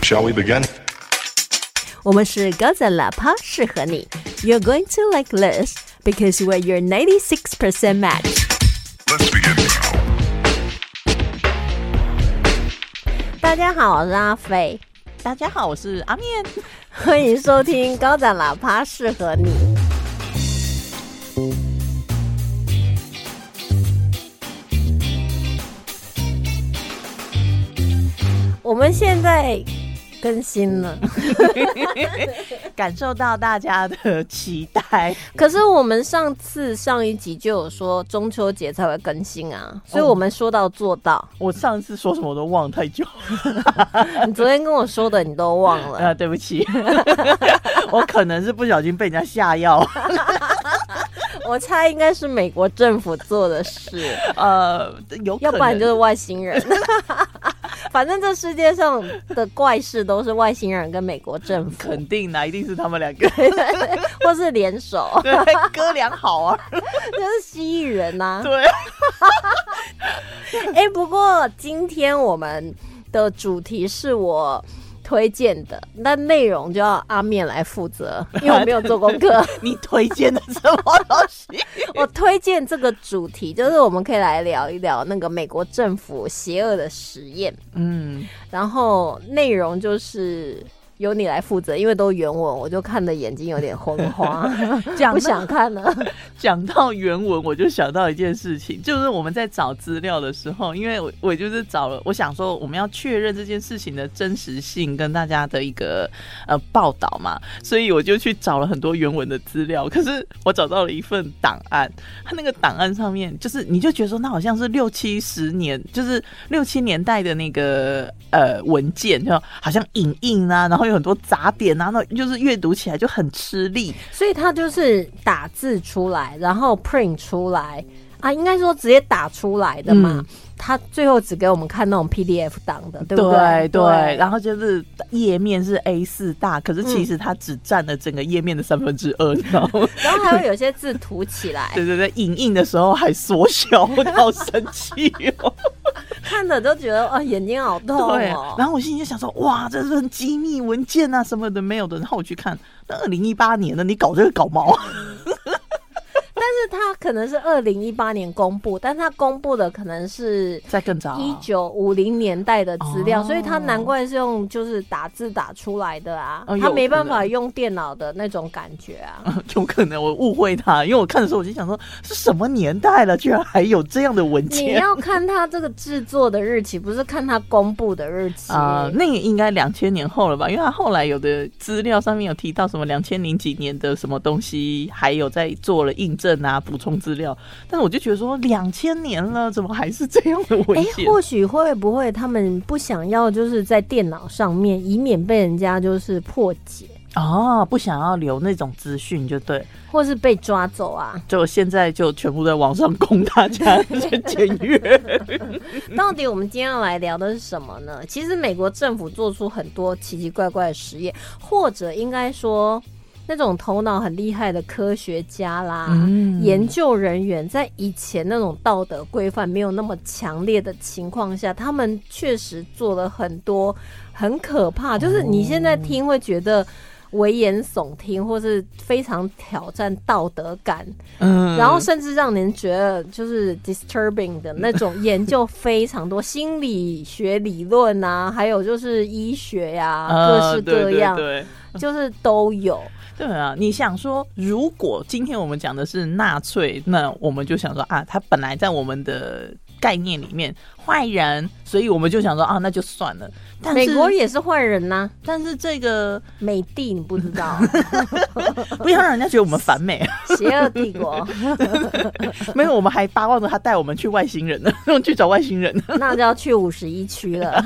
Shall we begin? 我们是高赞喇叭，适合你。You're going to like this because we're your 96% match. Let's begin now. 大家好，我是阿飞，大家好，我是阿面。欢迎收听高赞喇叭，适合你。我们现在 更新了，感受到大家的期待，可是我们上次上一集就有说中秋节才会更新啊，所以我们说到做到。我上次说什么我都忘太久。你昨天跟我说的你都忘了，啊，对不起，我可能是不小心被人家下药。我猜应该是美国政府做的事，呃，要不然就是外星人。反正这世界上的怪事都是外星人跟美国政府，肯定啦，一定是他们两个，或是联手，对，哥俩好啊，就是蜥蜴人呐、对，哎、不过今天我们的主题是我推荐的，那内容就要阿面来负责，因为我没有做功课。你推荐的什么东西？我推荐这个主题，就是我们可以来聊一聊那个美国政府邪恶的实验，嗯，然后内容就是。由你来负责，因为都原文，我就看的眼睛有点昏花，讲不想看了。讲到原文，我就想到一件事情，就是我们在找资料的时候，因为我我就是找了，我想说我们要确认这件事情的真实性跟大家的一个呃报道嘛，所以我就去找了很多原文的资料。可是我找到了一份档案，它那个档案上面就是你就觉得说那好像是六七十年，就是六七年代的那个呃文件，就好像影印啊，然后有很多杂点啊，那就是阅读起来就很吃力。所以他就是打字出来，然后 print 出来啊，应该说直接打出来的嘛。嗯他最后只给我们看那种 PDF 档的，对不对对？然后就是页面是 A 四大，可是其实它只占了整个页面的三分之二，你知道吗？然后还会有些字涂起来，对对对，影印的时候还缩小，我好生气哦。看的都觉得啊眼睛好痛对哦，。然后我心里就想说，哇，这是很机密文件啊，什么的没有的。然后我去看，那二零一八年的，你搞这个搞毛？但是他可能是二零一八年公布，但他公布的可能是在更早，一九五零年代的资料，哦所以他难怪是用就是打字打出来的啊，哦他没办法用电脑的那种感觉啊。有可能我误会他，因为我看的时候我就想说，是什么年代了，居然还有这样的文件你？要看他这个制作的日期，不是看他公布的日期。啊、那个应该两千年后了吧？因为他后来有的资料上面有提到什么两千零几年的什么东西，还有在做了印证啊、补充资料。但是我就觉得说，两千年了，怎么还是这样的文哎，件？或许会不会他们不想要，就是在电脑上面，以免被人家就是破解，哦，不想要留那种资讯，就对。或是被抓走啊？就现在就全部在网上供大家去检阅。到底我们今天要来聊的是什么呢？其实美国政府做出很多奇奇怪怪的实验，或者应该说。那种头脑很厉害的科学家啦、嗯。研究人员，在以前那种道德规范没有那么强烈的情况下，他们确实做了很多很可怕，就是你现在听会觉得危言耸听，或是非常挑战道德感，嗯。然后甚至让人觉得就是 disturbing 的那种研究非常多，心理学理论啊，还有就是医学呀、各式各样，呃对对对。就是都有。对啊，你想说，如果今天我们讲的是纳粹，那我们就想说啊，他本来在我们的概念里面坏人，所以我们就想说啊，那就算了。但是美国，也是坏人呐、但是这个美帝你不知道，不要让人家觉得我们反美，邪恶帝国，没有，我们还巴望着他带我们去外星人呢，去找外星人呢。那就要去五十一区了。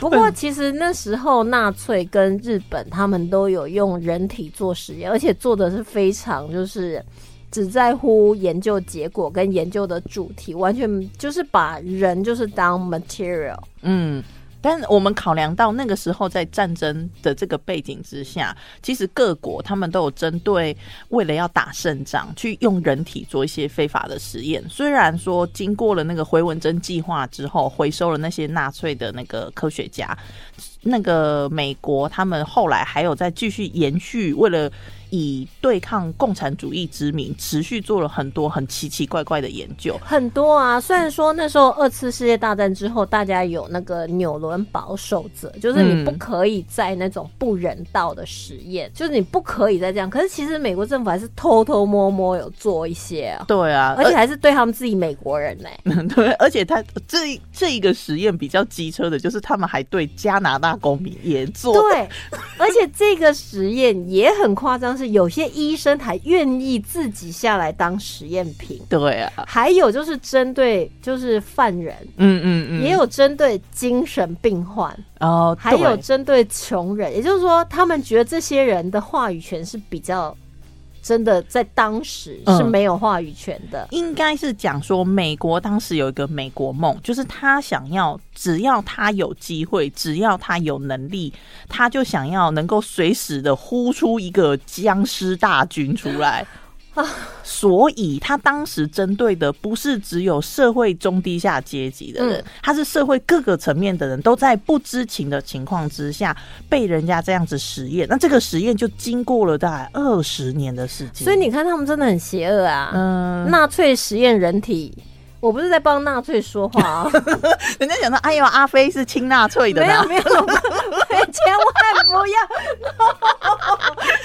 不过，其实那时候纳粹跟日本他们都有用人体做实验，而且做的是非常就是只在乎研究结果跟研究的主题，完全就是把人就是当 material。嗯，但我们考量到那个时候在战争的这个背景之下，其实各国他们都有针对为了要打胜仗，去用人体做一些非法的实验。虽然说经过了那个回文针计划之后，回收了那些纳粹的那个科学家，那个美国他们后来还有在继续延续，为了以对抗共产主义之名，持续做了很多很奇奇怪怪的研究。很多啊，虽然说那时候二次世界大战之后，大家有那个纽伦堡守则，就是你不可以在那种不人道的实验，就是你不可以再这样。可是其实美国政府还是偷偷摸摸有做一些啊，对啊，而且还是对他们自己美国人呢、对，而且他这这一个实验比较机车的，就是他们还对加拿大公民也做。对，而且这个实验也很夸张，是有些医生还愿意自己下来当实验品。对啊，还有就是针对就是犯人，嗯嗯嗯，也有针对精神病患，哦，还有针对穷人。也就是说，他们觉得这些人的话语权是比较真的，在当时是嗯没有话语权的。应该是讲说，美国当时有一个美国梦，就是他想要，只要他有机会，只要他有能力，他就想要能够随时的呼出一个僵尸大军出来。所以他当时针对的不是只有社会中低下阶级的人，嗯他是社会各个层面的人都在不知情的情况之下被人家这样子实验。那这个实验就经过了大概二十年的时间。所以你看，他们真的很邪恶啊！嗯，纳粹实验人体，我不是在帮纳粹说话啊，人家讲到，哎呦，阿飞是亲纳粹的呢没有。没有，千万不要，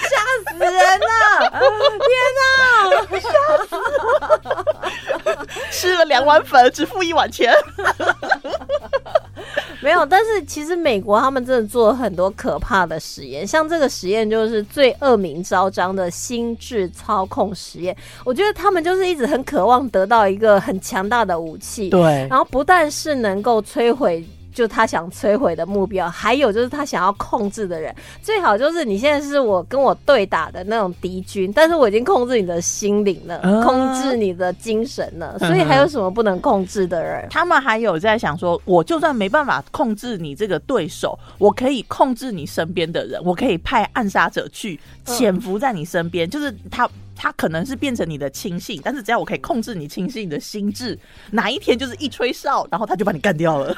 吓死人了！天哪！吃了两碗粉，只付一碗钱。没有，但是其实美国他们真的做了很多可怕的实验，像这个实验就是最恶名昭彰的心智操控实验。我觉得他们就是一直很渴望得到一个很强大的武器，对然后不但是能够摧毁。就他想摧毁的目标，还有就是他想要控制的人，最好就是你现在是我跟我对打的那种敌军，但是我已经控制你的心灵了，啊控制你的精神了，所以还有什么不能控制的人？他们还有在想说，我就算没办法控制你这个对手，我可以控制你身边的人，我可以派暗杀者去潜伏在你身边，就是他。他可能是变成你的亲信，但是只要我可以控制你亲信的心智，哪一天就是一吹哨，然后他就把你干掉了。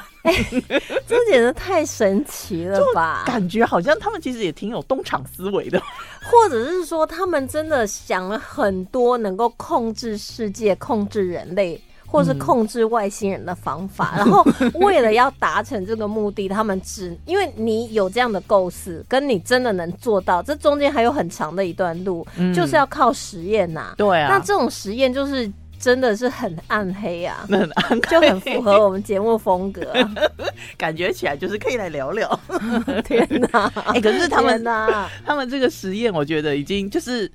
这简直太神奇了吧！感觉好像他们其实也挺有东厂思维的。或者是说，他们真的想了很多能够控制世界、控制人类，或是控制外星人的方法。然后，为了要达成这个目的，他们只因为你有这样的构思，跟你真的能做到，这中间还有很长的一段路，就是要靠实验呐、对啊，那这种实验就是真的是很暗黑啊，那 很安就很符合我们节目风格、啊。感觉起来就是可以来聊聊。天哪！哎、可是他们呐！他们这个实验，我觉得已经就是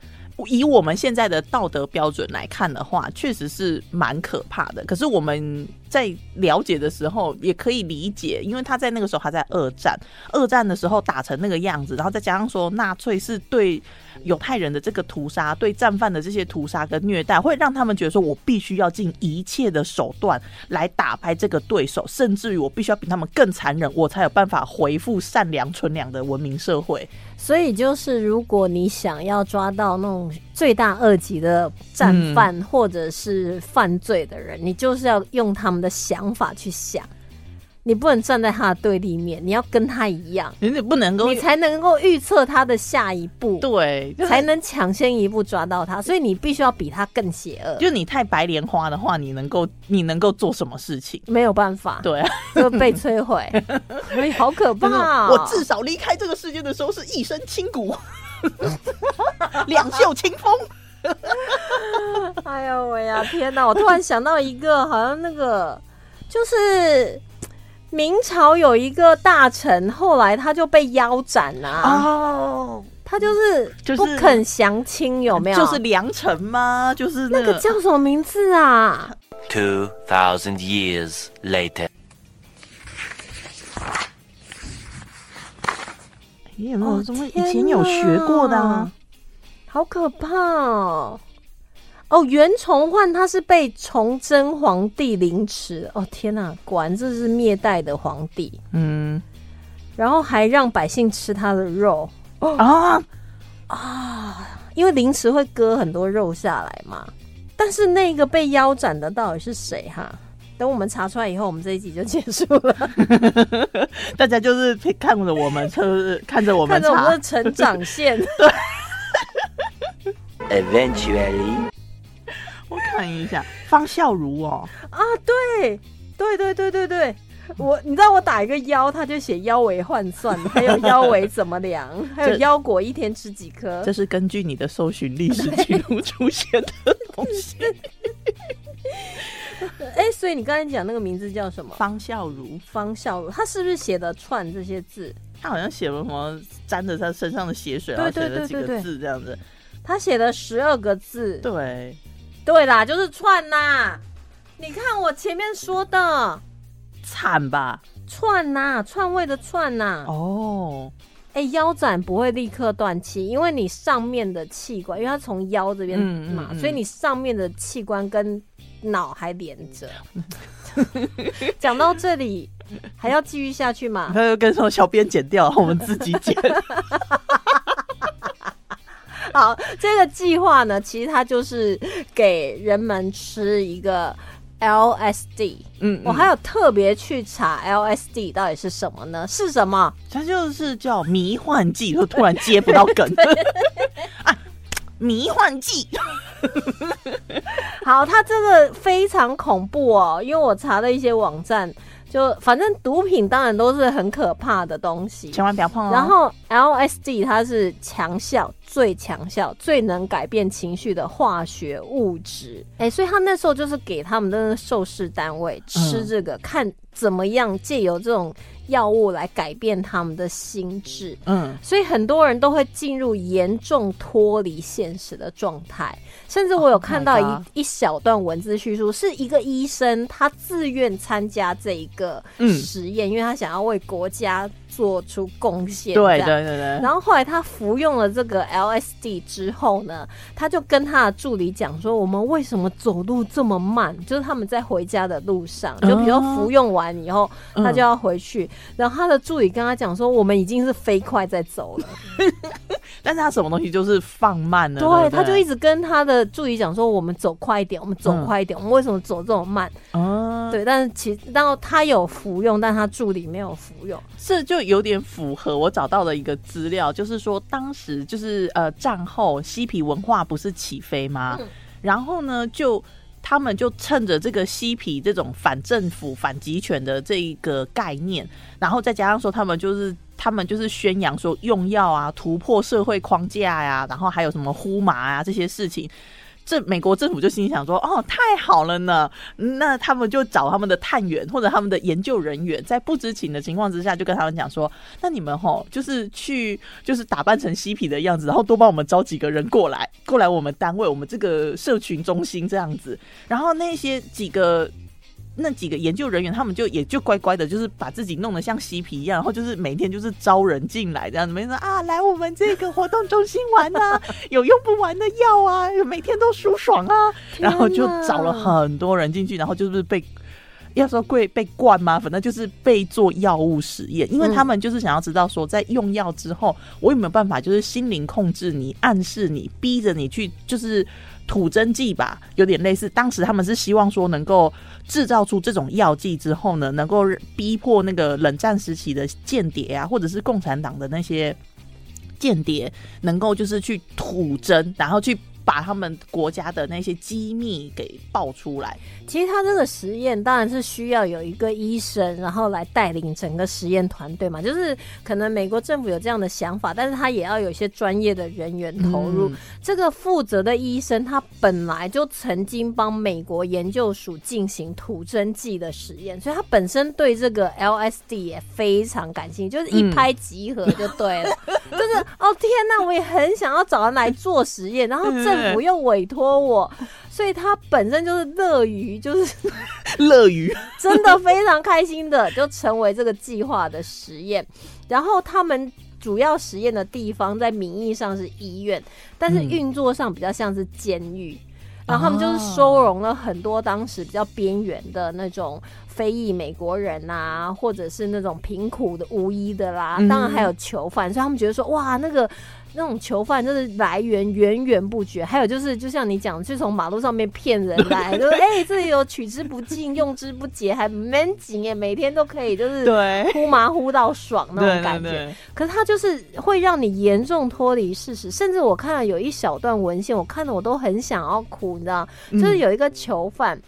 以我们现在的道德标准来看的话，确实是蛮可怕的。可是我们在了解的时候，也可以理解，因为他在那个时候还在二战，二战的时候打成那个样子，然后再加上说纳粹是对犹太人的这个屠杀，对战犯的这些屠杀跟虐待，会让他们觉得说我必须要尽一切的手段来打败这个对手，甚至于我必须要比他们更残忍，我才有办法回复善良纯良的文明社会。所以就是，如果你想要抓到那种罪大恶极的战犯或者是犯罪的人，你就是要用他们的想法去想，你不能站在他的对立面，你要跟他一样，你不能够你才能够预测他的下一步，对，就是才能抢先一步抓到他。所以你必须要比他更邪恶，就你太白莲花的话，你能够你能够做什么事情？没有办法，对啊，就被摧毁。哎，好可怕、哦！我至少离开这个世界的时候是一身轻骨，两袖清风。哎呦喂呀，天哪！我突然想到一个，好像那个就是明朝有一个大臣，后来他就被腰斩啊，哦，他就是不肯降清，有没有？就是良辰吗？就是那个叫什么名字啊？？Two thousand years later. 你有没有什么以前有学过的啊？好可怕哦！哦，袁崇焕他是被崇祯皇帝凌迟，哦天哪，果然这是灭代的皇帝，嗯然后还让百姓吃他的肉，啊啊，因为凌迟会割很多肉下来嘛。但是那个被腰斩的到底是谁哈？等我们查出来以后，我们这一集就结束了。大家就是看着我们，就是看着我们看着我们的，成长线，Eventually. 我看一下方孝孺哦，啊，对，对对对对对，我你知道我打一个腰，他就写腰围换算，还有腰围怎么量，还有腰果一天吃几颗这。是根据你的搜寻历史记录出现的东西。哎、所以你刚才讲那个名字叫什么？方孝孺，方孝孺，他是不是写的串这些字？他好像写了什么沾着他身上的血水，对然后写对对对对了几个字这样子。他写了十二个字。对，对啦，就是串呐。你看我前面说的惨吧？串呐，串位的串呐。哦，哎、腰斩不会立刻断气，因为你上面的器官，因为它从腰这边嘛，嗯嗯嗯所以你上面的器官跟脑还连着。讲到这里，还要继续下去吗？他就跟说小编剪掉，我们自己剪。好，这个计划呢，其实它就是给人们吃一个 LSD。嗯，我还有特别去查 LSD 到底是什么呢？是什么？它就是叫迷幻剂，就突然接不到梗 啊，迷幻剂。好，它这个非常恐怖哦，因为我查了一些网站，就反正毒品当然都是很可怕的东西。千万不要碰哦。然后 LSD 它是强效、最强效、最能改变情绪的化学物质。哎、所以他那时候就是给他们的受试单位吃这个，看怎么样借由这种药物来改变他们的心智。嗯，所以很多人都会进入严重脱离现实的状态，甚至我有看到 Oh 一、一小段文字叙述，是一个医生他自愿参加这一个嗯。实验，因为他想要为国家做出贡献。对对对对。然后后来他服用了这个 LSD 之后呢，他就跟他的助理讲说：“我们为什么走路这么慢？就是他们在回家的路上，就比如说服用完以后，嗯他就要回去。然后他的助理跟他讲说：我们已经是飞快在走了。但是他什么东西就是放慢了，对，对对，他就一直跟他的助理讲说：我们走快一点，我们走快一点。我们为什么走这么慢？啊，对，但是其然后他有服用，但他助理没有服用。这就有点符合我找到的一个资料，就是说当时就是呃战后嬉皮文化不是起飞吗？嗯然后呢，就他们就趁着这个嬉皮这种反政府、反集权的这一个概念，然后再加上说他们就是。他们就是宣扬说用药啊，突破社会框架呀、然后还有什么呼麻啊这些事情，这美国政府就心想说，哦，太好了呢，那他们就找他们的探员或者他们的研究人员，在不知情的情况之下，就跟他们讲说，那你们吼就是去就是打扮成嬉皮的样子，然后多帮我们招几个人过来，过来我们单位，我们这个社群中心这样子，然后那些几个。那几个研究人员，他们就也就乖乖的，就是把自己弄得像嬉皮一样，然后就是每天就是招人进来这样子，每天说啊，来我们这个活动中心玩啊，有用不完的药啊，每天都舒爽啊，然后就找了很多人进去，然后就是被。要说被被灌吗？反正就是被做药物实验，因为他们就是想要知道说，在用药之后，我有没有办法就是心灵控制你、暗示你、逼着你去，就是吐真剂吧，有点类似。当时他们是希望说能够制造出这种药剂之后呢，能够逼迫那个冷战时期的间谍啊，或者是共产党的那些间谍，能够就是去吐真，然后去把他们国家的那些机密给爆出来。其实他这个实验当然是需要有一个医生，然后来带领整个实验团队嘛。就是可能美国政府有这样的想法，但是他也要有一些专业的人员投入。嗯这个负责的医生，他本来就曾经帮美国研究署进行吐真剂的实验，所以他本身对这个 LSD 也非常感兴趣，就是一拍即合就对了。就是哦天哪，我也很想要找人来做实验，然后政府又委托我，所以他本身就是乐于就是。乐于 真的非常开心的就成为这个计划的实验。然后他们主要实验的地方在名义上是医院，但是嗯运作上比较像是监狱。然后他们就是收容了很多当时比较边缘的那种非裔美国人呐、或者是那种贫苦的无依的啦，嗯当然还有囚犯，所以他们觉得说，哇，那个。那种囚犯就是来源源源不绝，还有就是，就像你讲，就从马路上面骗人来，就是 哎、这里有取之不尽、用之不竭，还蛮紧耶，每天都可以就是对呼麻呼到爽那种感觉。可是它就是会让你严重脱离事实，甚至我看了有一小段文献，我看的我都很想要哭，你知道，就是有一个囚犯。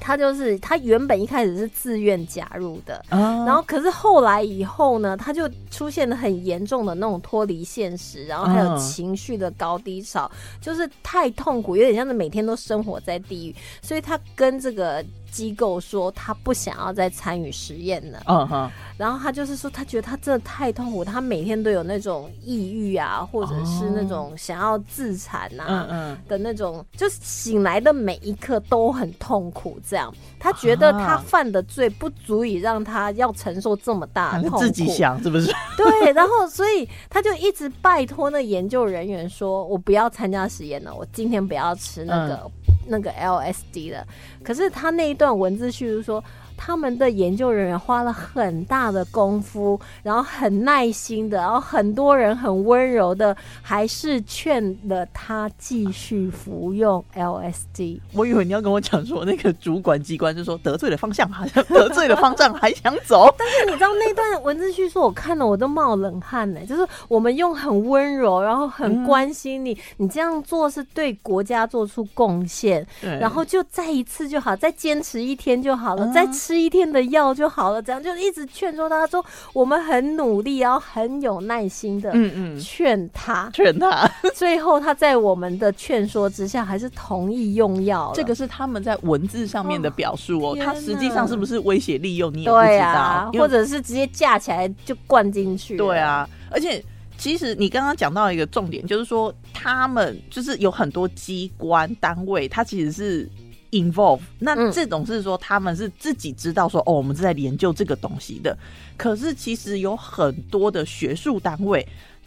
他就是他原本一开始是自愿加入的，然然后可是后来以后呢，他就出现了很严重的那种脱离现实，然后还有嗯情绪的高低潮，就是太痛苦，有点像是每天都生活在地狱，所以他跟这个机构说他不想要再参与实验了。嗯哼，然后他就是说，他觉得他真的太痛苦，他每天都有那种抑郁啊，或者是那种想要自残嗯啊。嗯，的那种，就是醒来的每一刻都很痛苦。这样，他觉得他啊犯的罪不足以让他要承受这么大的痛苦。自己想是不是？对，然后所以他就一直拜托那研究人员说：“我不要参加实验了，我今天不要吃那个、那个 LSD 的。”可是他那一段文字叙述说。他们的研究人员花了很大的功夫，然后很耐心的，然后很多人很温柔的，还是劝了他继续服用 LSD。我以为你要跟我讲说，那个主管机关就说得罪了方向，好像得罪了方丈，还想走。但是你知道那段文字叙述，我看了我都冒冷汗呢。就是我们用很温柔，然后很关心你，你这样做是对国家做出贡献，对然后就再一次就好，再坚持一天就好了，嗯再吃一天的药就好了，这样就一直劝说他说我们很努力，然后很有耐心的嗯嗯，劝他，劝他，最后他在我们的劝说之下，还是同意用药。这个是他们在文字上面的表述哦，天他实际上是不是威胁利用，你也不知对道，啊，或者是直接架起来就灌进去。对，啊，而且其实你刚刚讲到一个重点，就是说他们就是有很多机关单位，它其实是 involve。那嗯这种是说他们是自己知道说哦，我们是在研究这个东西的，可是其实有很多的学术单位。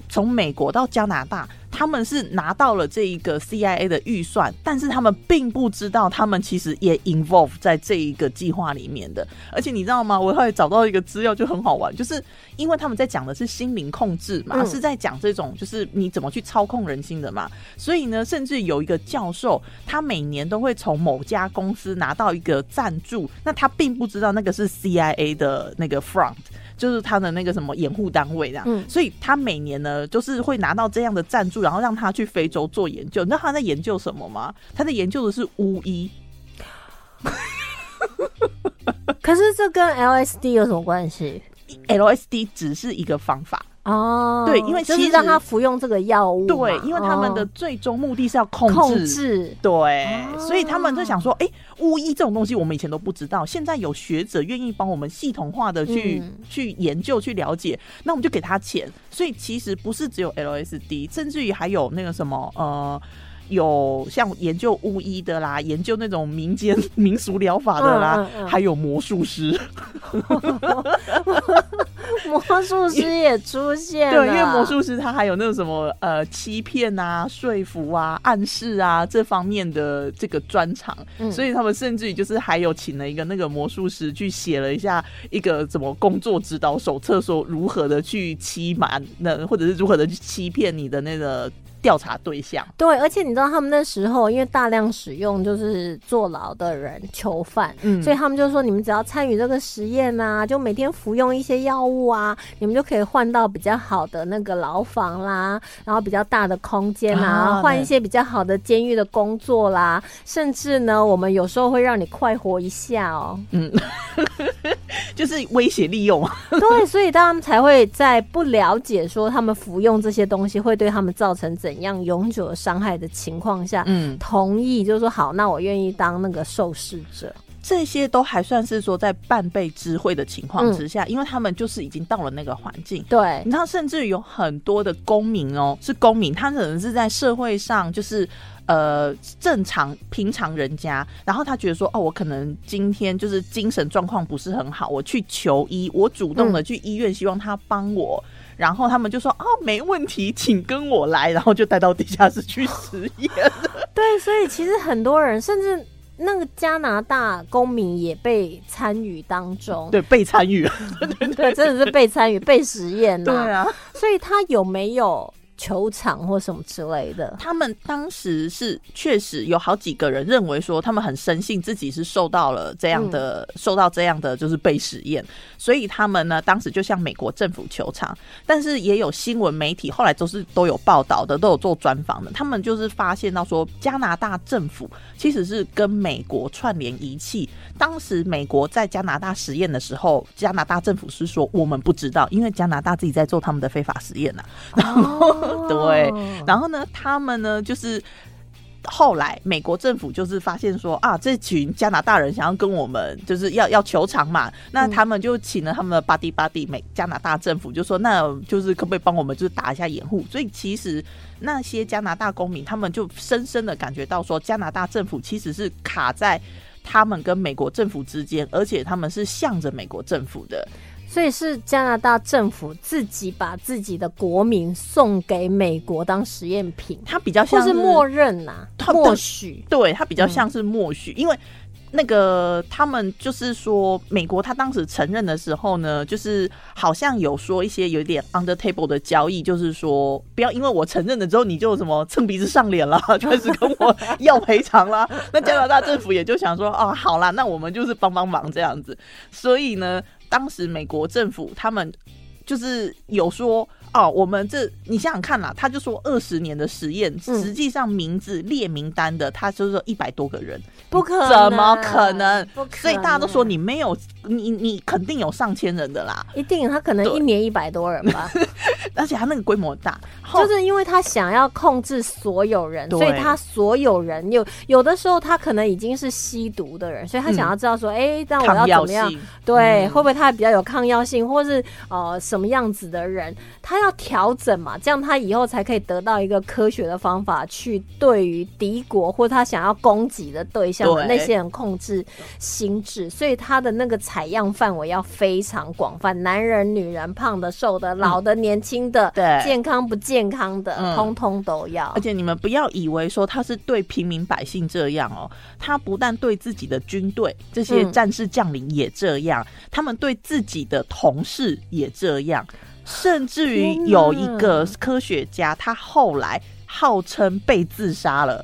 从美国到加拿大，他们是拿到了这一个 CIA 的预算，但是他们并不知道，他们其实也 involve 在这一个计划里面的。而且你知道吗？我后来找到一个资料就很好玩，就是因为他们在讲的是心灵控制嘛，嗯是在讲这种就是你怎么去操控人心的嘛。所以呢，甚至有一个教授，他每年都会从某家公司拿到一个赞助，那他并不知道那个是 CIA 的那个 front。就是他的那个什么掩护单位这样，嗯所以他每年呢，就是会拿到这样的赞助，然后让他去非洲做研究。你知道他在研究什么吗？他在研究的是巫医。可是这跟 LSD 有什么关系？LSD 只是一个方法，哦，对因为其实就是让他服用这个药物嘛，对，因为他们的哦最终目的是要控制。控制，对，哦所以他们就想说，哎、巫医这种东西我们以前都不知道，现在有学者愿意帮我们系统化的去、嗯去研究、去了解，那我们就给他钱。所以其实不是只有 LSD，甚至于还有那个什么呃。有像研究巫医的啦，研究那种民间 民俗疗法的啦，嗯嗯嗯。还有魔术师。魔术师也出现了，对，因为魔术师他还有那种什么呃欺骗啊、说服啊、暗示啊这方面的这个专长，嗯。所以他们甚至于就是还有请了一个那个魔术师去写了一下一个怎么工作指导手册，说如何的去欺瞒那或者是如何的去欺骗你的那个调查对象。对，而且你知道他们那时候因为大量使用就是坐牢的人囚犯，嗯所以他们就说你们只要参与这个实验啊，就每天服用一些药物啊，你们就可以换到比较好的那个牢房啦，然后比较大的空间啊啊，换对一些比较好的监狱的工作啦，甚至呢，我们有时候会让你快活一下哦。嗯 就是威胁利用，对，所以他们才会在不了解说他们服用这些东西会对他们造成怎样永久的伤害的情况下，嗯，同意就是说好，那我愿意当那个受试者。这些都还算是说在半被知会的情况之下，因为他们就是已经到了那个环境，对你，知道，甚至有很多的公民哦，是公民，他可能是在社会上就是呃正常平常人家，然后他觉得说，哦，我可能今天就是精神状况不是很好，我去求医，我主动的去医院，希望他帮我。然后他们就说啊，没问题，请跟我来，然后就带到地下室去实验。对，所以其实很多人，甚至那个加拿大公民也被参与当中。对，被参与。对，真的是被参与、被实验呐。对啊，所以他有没有球场或什么之类的？他们当时是确实有好几个人认为说，他们很深信自己是受到了这样的、受到这样的就是被实验，所以他们呢当时就向美国政府求偿。但是也有新闻媒体后来都是都有报道的，都有做专访的，他们就是发现到说，加拿大政府其实是跟美国串联仪器。当时美国在加拿大实验的时候，加拿大政府是说我们不知道，因为加拿大自己在做他们的非法实验呐、哦 对，然后呢，他们呢就是。后来，美国政府就是发现说啊，这群加拿大人想要跟我们就是要要求偿嘛，那他们就请了他们的巴蒂巴蒂美加拿大政府，就说那就是可不可以帮我们就是打一下掩护？所以其实那些加拿大公民，他们就深深的感觉到说，加拿大政府其实是卡在他们跟美国政府之间，而且他们是向着美国政府的。所以是加拿大政府自己把自己的国民送给美国当实验品，它比较像是默认呐、他默许。对，它比较像是默许，因为那个他们就是说，美国他当时承认的时候呢，就是好像有说一些有点 under table 的交易，就是说不要因为我承认了之后，你就什么蹭鼻子上脸了，开始跟我要赔偿啦。那加拿大政府也就想说，哦，好啦，那我们就是帮帮忙这样子。所以呢，当时美国政府他们就是有说。哦，我们这你想想看啦，他就说二十年的实验，嗯。实际上名字列名单的，他就是一百多个人，不可能，怎么可能？不可能所以大家都说你没有，你你肯定有上千人的啦，一定，他可能一年一百多人吧，而且他那个规模大，就是因为他想要控制所有人，所以他所有人有有的时候他可能已经是吸毒的人，所以他想要知道说，哎、那我要怎么样？对，嗯。会不会他比较有抗药性，或是呃什么样子的人，他要调整嘛，这样他以后才可以得到一个科学的方法去对于敌国或他想要攻击的对象的那些人控制心智，所以他的那个采样范围要非常广泛，男人、女人、胖的、瘦的、老的、年轻的，对健康不健康的，嗯通通都要而。且你们不要以为说他是对平民百姓这样哦，他不但对自己的军队这些嗯战士将领也这样，他们对自己的同事也这样，甚至于有一个科学家，他后来号称被自杀了。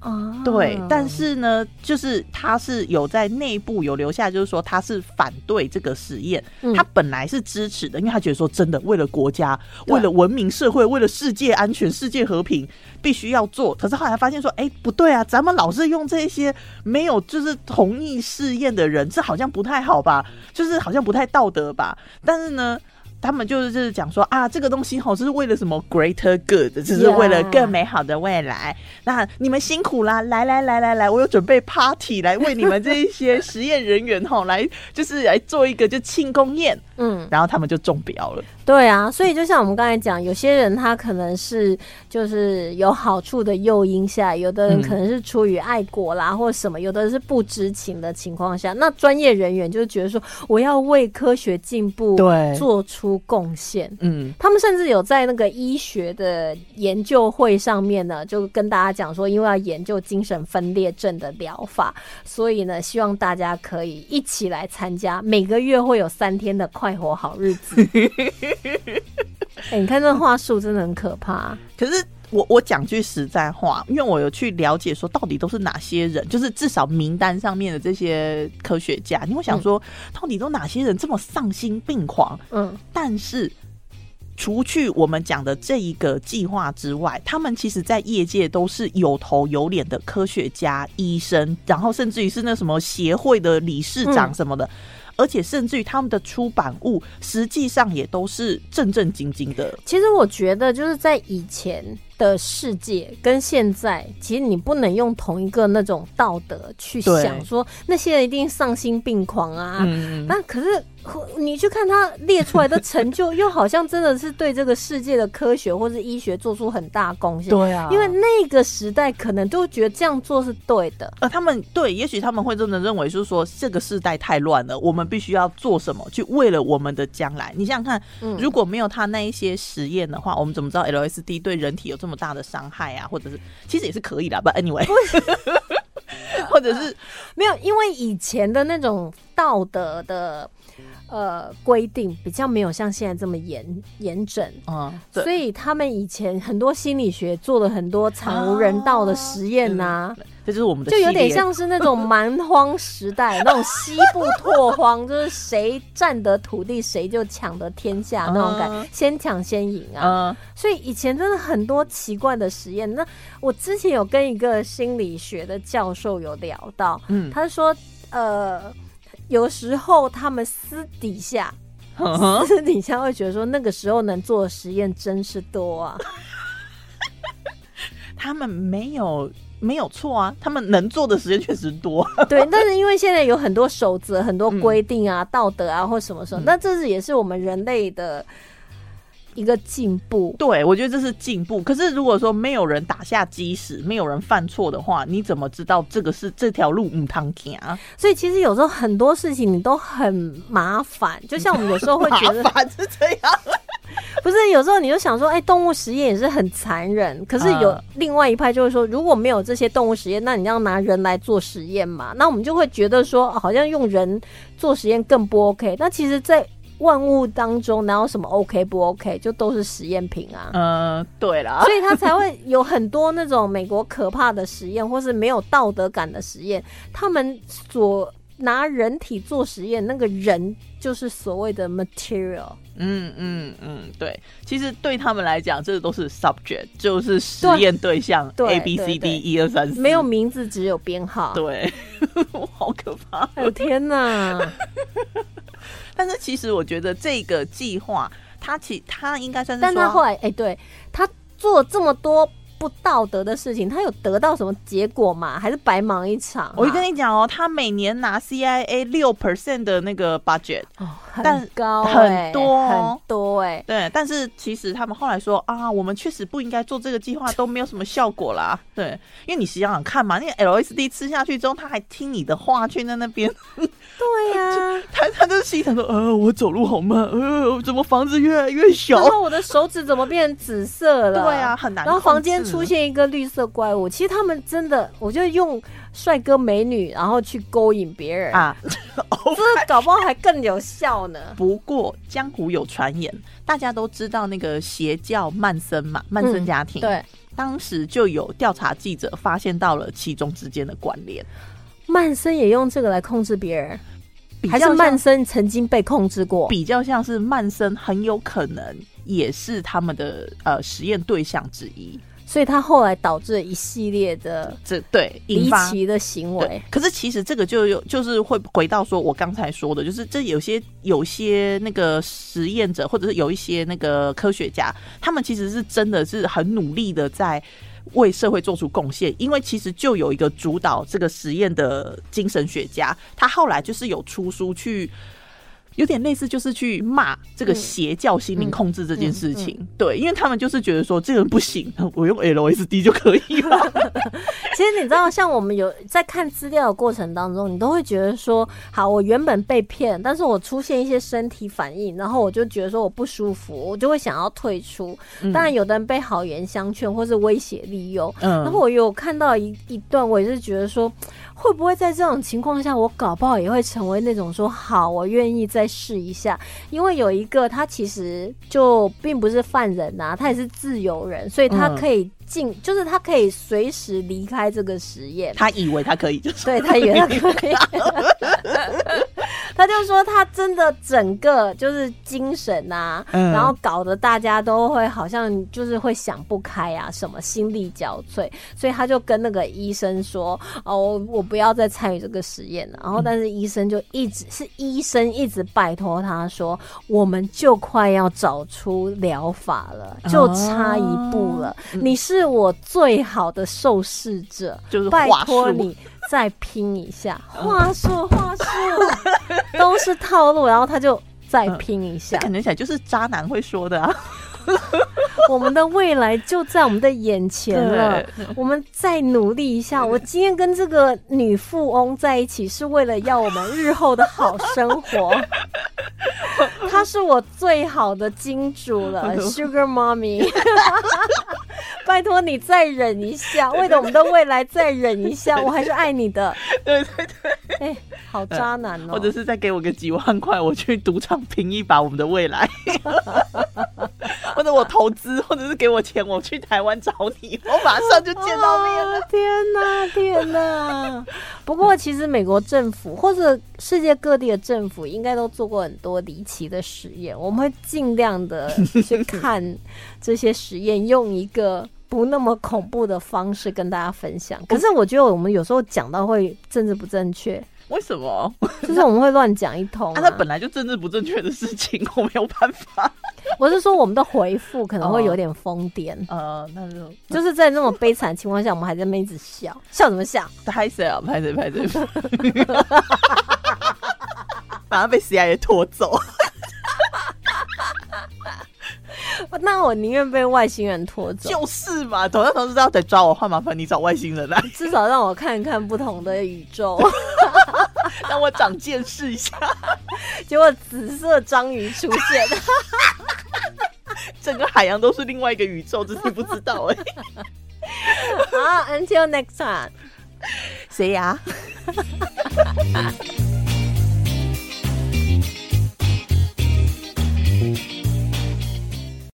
啊对，但是呢，就是他是有在内部有留下，就是说他是反对这个实验，嗯他本来是支持的，因为他觉得说真的，为了国家，为了文明社会，为了世界安全、世界和平，必须要做。可是后来发现说，哎，不对啊，咱们老是用这些没有就是同意试验的人，这好像不太好吧？就是好像不太道德吧？但是呢。他们就是就是讲说啊，这个东西吼是为了什么 greater good，只是为了更美好的未来。那你们辛苦啦，来来来来来，我有准备 party 来为你们这一些实验人员吼来，就是来做一个就庆功宴，嗯，然后他们就中标了。对啊，所以就像我们刚才讲，有些人他可能是就是有好处的诱因下，有的人嗯可能是出于爱国啦，或什么，有的人是不知情的情况下，那专业人员就是觉得说，我要为科学进步对做出贡献。嗯，他们甚至有在那个医学的研究会上面呢，就跟大家讲说，因为要研究精神分裂症的疗法，所以呢，希望大家可以一起来参加，每个月会有三天的快活好日子。哎、你看这话术真的很可怕。可是我我讲句实在话，因为我有去了解说到底都是哪些人，就是至少名单上面的这些科学家，你会想说，到底都哪些人这么丧心病狂？嗯，但是。除去我们讲的这一个计划之外，他们其实在业界都是有头有脸的科学家、医生，然后甚至于是那什么协会的理事长嗯什么的，而且甚至于他们的出版物实际上也都是正正经经的。其实我觉得就是在以前的世界跟现在，其实你不能用同一个那种道德去想说那些人一定丧心病狂啊。嗯，那可是你去看他列出来的成就，又好像真的是对这个世界的科学或是医学做出很大贡献。对啊因为那个时代可能都觉得这样做是对的。呃，他们对，也许他们会真的认为，就是说这个世代太乱了，我们必须要做什么，去为了我们的将来。你想想看，嗯如果没有他那一些实验的话，我们怎么知道 LSD 对人体有这这么大的伤害啊，或者是其实也是可以的，But anyway，或者是没有，因为以前的那种道德的呃规定比较没有像现在这么严严整。嗯，所，以他们以前很多心理学做了很多惨无人道的实验呐、这就是我们的就有点像是那种蛮荒时代那种西部拓荒，就是谁占得土地谁就抢得天下那种感，嗯先抢先赢啊。嗯所以以前真的很多奇怪的实验。那我之前有跟一个心理学的教授有聊到，嗯，他说，呃，有时候他们私底下。私底下会觉得说，那个时候能做的实验真是多啊！他们没有没有错啊，他们能做的实验确实多。对，但是因为现在有很多守则、很多嗯规定啊、道德啊或什么什么，嗯那这是也是我们人类的一个进步。对，我觉得这是进步。可是如果说没有人打下基石，没有人犯错的话，你怎么知道这个是这条路唔汤行啊？所以其实有时候很多事情你都很麻烦，就像我们有时候会觉得，麻烦是这样。不是有时候你就想说，哎、动物实验也是很残忍。可是有嗯另外一派就会说，如果没有这些动物实验，那你要拿人来做实验嘛？那我们就会觉得说，哦好像用人做实验更不 OK。那其实，在万物当中，哪有什么 OK 不 OK，就都是实验品啊。嗯，对啦，所以他才会有很多那种美国可怕的实验，或是没有道德感的实验。他们所拿人体做实验，那个人就是所谓的 material。嗯嗯嗯，对，其实对他们来讲，这都是 subject，就是实验对象对 A B 对 C 对 D 一二三四，没有名字，只有编号。对，好可怕。哎呦天哪！但是其实我觉得这个计划，他其他应该算是说，但他后来，哎、对他做了这么多不道德的事情，他有得到什么结果吗？还是白忙一场啊、我就跟你讲哦，他每年拿 CIA 六 percent 的那个 budget，哦，但很高、很哎多哦很多哎、对，但是其实他们后来说啊，我们确实不应该做这个计划，都没有什么效果啦。对，因为你想想看嘛，那个 LSD 吃下去之后，他还听你的话去在那边，对呀、他他就心想说，呃，我走路好慢，呃，怎么房子越来越小然？后我的手指怎么变紫色了？对啊，。很难。然后房间出现一个绿色怪物，其实他们真的，我就用帅哥美女，然后去勾引别人，啊，这搞不好还更有效呢。不过江湖有传言，大家都知道那个邪教曼森嘛，曼森家庭，，对，当时就有调查记者发现到了其中之间的关联，曼森也用这个来控制别人，还是曼森曾经被控制过？比较像是曼森很有可能也是他们的呃实验对象之一。所以他后来导致一系列的这对离奇的行为。，可是其实这个就有就是会回到说我刚才说的，就是这有些有些那个实验者，或者是有一些那个科学家，他们其实是真的是很努力的在。为社会做出贡献，因为其实就有一个主导这个实验的精神学家，他后来就是有出书去，有点类似就是去骂这个嗯邪教心灵控制这件事情。嗯对，因为他们就是觉得说这个人不行，我用 LSD 就可以了。其实你知道，像我们有在看资料的过程当中，你都会觉得说，好，我原本被骗，但是我出现一些身体反应，然后我就觉得说我不舒服，我就会想要退出。当然，有的人被好言相劝，或是威胁利诱。嗯然后我有看到一一段，我也是觉得说，会不会在这种情况下，我搞不好也会成为那种说，好，我愿意再试一下。因为有一个他其实就并不是犯人呐、他也是自由人，所以他嗯可以进，就是他可以随时离开这个实验。他以为他可以，就是对他以为他可以，他就说他真的整个就是精神啊，嗯然后搞得大家都会好像就是会想不开啊，什么心力交瘁，所以他就跟那个医生说：“哦，我我不要再参与这个实验了。”然后，但是医生就一直是医生一直拜托他说：“我们就快要找出疗法了，就差一步了，你是我最好的受试者。”就是拜。托你再拼一下，话 术话术。都是套路，然后他就再拼一下。感觉起来就是渣男会说的啊，我们的未来就在我们的眼前了，我们再努力一下。我今天跟这个女富翁在一起，是为了要我们日后的好生活。她是我最好的金主了，Sugar Mommy。拜托你再忍一下，为了我们的未来再忍一下，我还是爱你的。对对对，哎、好渣男哦、或者是再给我个几万块，我去赌场拼一把我们的未来，或者我投资，或者是给我钱，我去台湾找你，我马上就见到面了。啊 天哪，天哪！不过其实美国政府或者世界各地的政府应该都做过很多离奇的实验，我们会尽量的去看这些实验，用一个。不那么恐怖的方式跟大家分享，可是我觉得我们有时候讲到会政治不正确，为什么？就是我们会乱讲一通、啊，那本来就政治不正确的事情，我没有办法。我是说我们的回复可能会有点疯癫，呃，那就就是在那种悲惨情况下，我们还在那边一直笑，笑什么笑？拍谁啊？拍谁？拍谁？反而被 CIA 拖走。那我宁愿被外星人拖走，就是嘛，同样同事要得抓我，换麻烦你找外星人来，至少让我看看不同的宇宙。让我长见识一下，结果紫色章鱼出现，整个海洋都是另外一个宇宙，只是不知道哎。好，until next time，see ya。